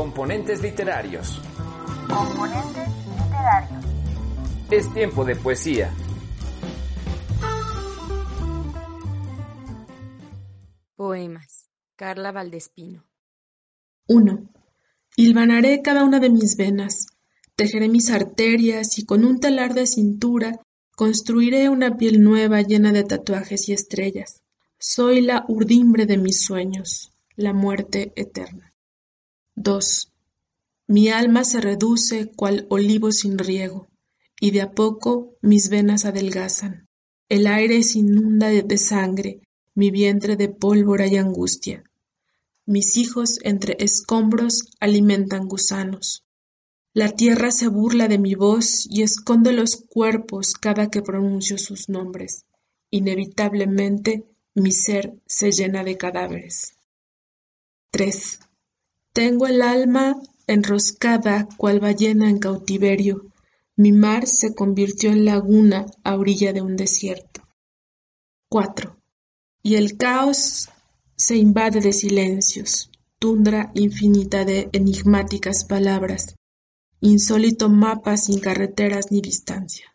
Componentes literarios. Componentes literarios. Es tiempo de poesía. Poemas. Carla Valdespino. 1. Hilvanaré cada una de mis venas, tejeré mis arterias y con un telar de cintura construiré una piel nueva llena de tatuajes y estrellas. Soy la urdimbre de mis sueños, la muerte eterna. 2. Mi alma se reduce cual olivo sin riego, y de a poco mis venas adelgazan. El aire se inunda de sangre, mi vientre de pólvora y angustia. Mis hijos entre escombros alimentan gusanos. La tierra se burla de mi voz y esconde los cuerpos cada que pronuncio sus nombres. Inevitablemente mi ser se llena de cadáveres. 3. Tengo el alma enroscada cual ballena en cautiverio. Mi mar se convirtió en laguna a orilla de un desierto. 4. Y el caos se invade de silencios, tundra infinita de enigmáticas palabras, insólito mapa sin carreteras ni distancias.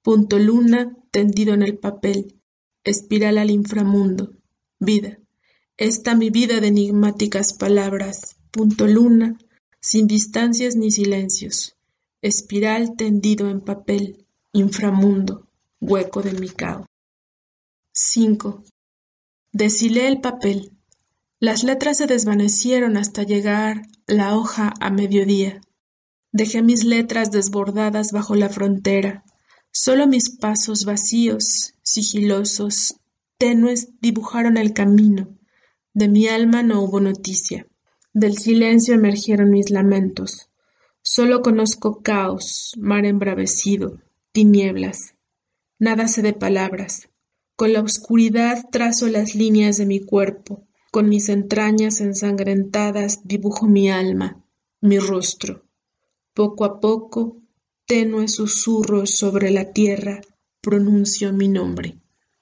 Punto luna tendido en el papel, espiral al inframundo, vida. Esta mi vida de enigmáticas palabras, punto luna, sin distancias ni silencios, espiral tendido en papel, inframundo, hueco de mi caos. 5. Deshilé el papel. Las letras se desvanecieron hasta llegar la hoja a mediodía. Dejé mis letras desbordadas bajo la frontera. Solo mis pasos vacíos, sigilosos, tenues dibujaron el camino. De mi alma no hubo noticia. Del silencio emergieron mis lamentos. Solo conozco caos, mar embravecido, tinieblas. Nada sé de palabras. Con la oscuridad trazo las líneas de mi cuerpo. Con mis entrañas ensangrentadas dibujo mi alma, mi rostro. Poco a poco, tenues susurros sobre la tierra, pronuncio mi nombre.